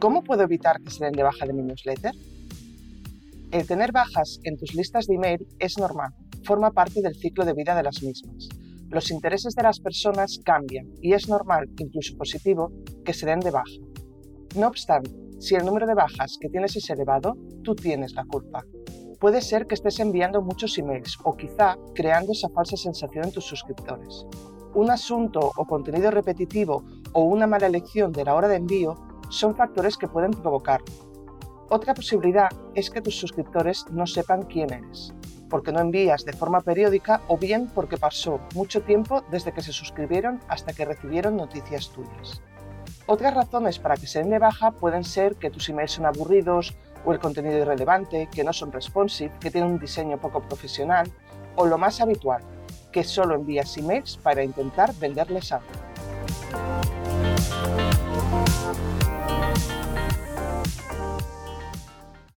¿Cómo puedo evitar que se den de baja de mi newsletter? El tener bajas en tus listas de email es normal, forma parte del ciclo de vida de las mismas. Los intereses de las personas cambian y es normal, incluso positivo, que se den de baja. No obstante, si el número de bajas que tienes es elevado, tú tienes la culpa. Puede ser que estés enviando muchos emails o quizá creando esa falsa sensación en tus suscriptores. Un asunto o contenido repetitivo o una mala elección de la hora de envío son factores que pueden provocarlo. Otra posibilidad es que tus suscriptores no sepan quién eres, porque no envías de forma periódica o bien porque pasó mucho tiempo desde que se suscribieron hasta que recibieron noticias tuyas. Otras razones para que se den de baja pueden ser que tus emails son aburridos o el contenido irrelevante, que no son responsive, que tienen un diseño poco profesional o lo más habitual, que solo envías emails para intentar venderles algo.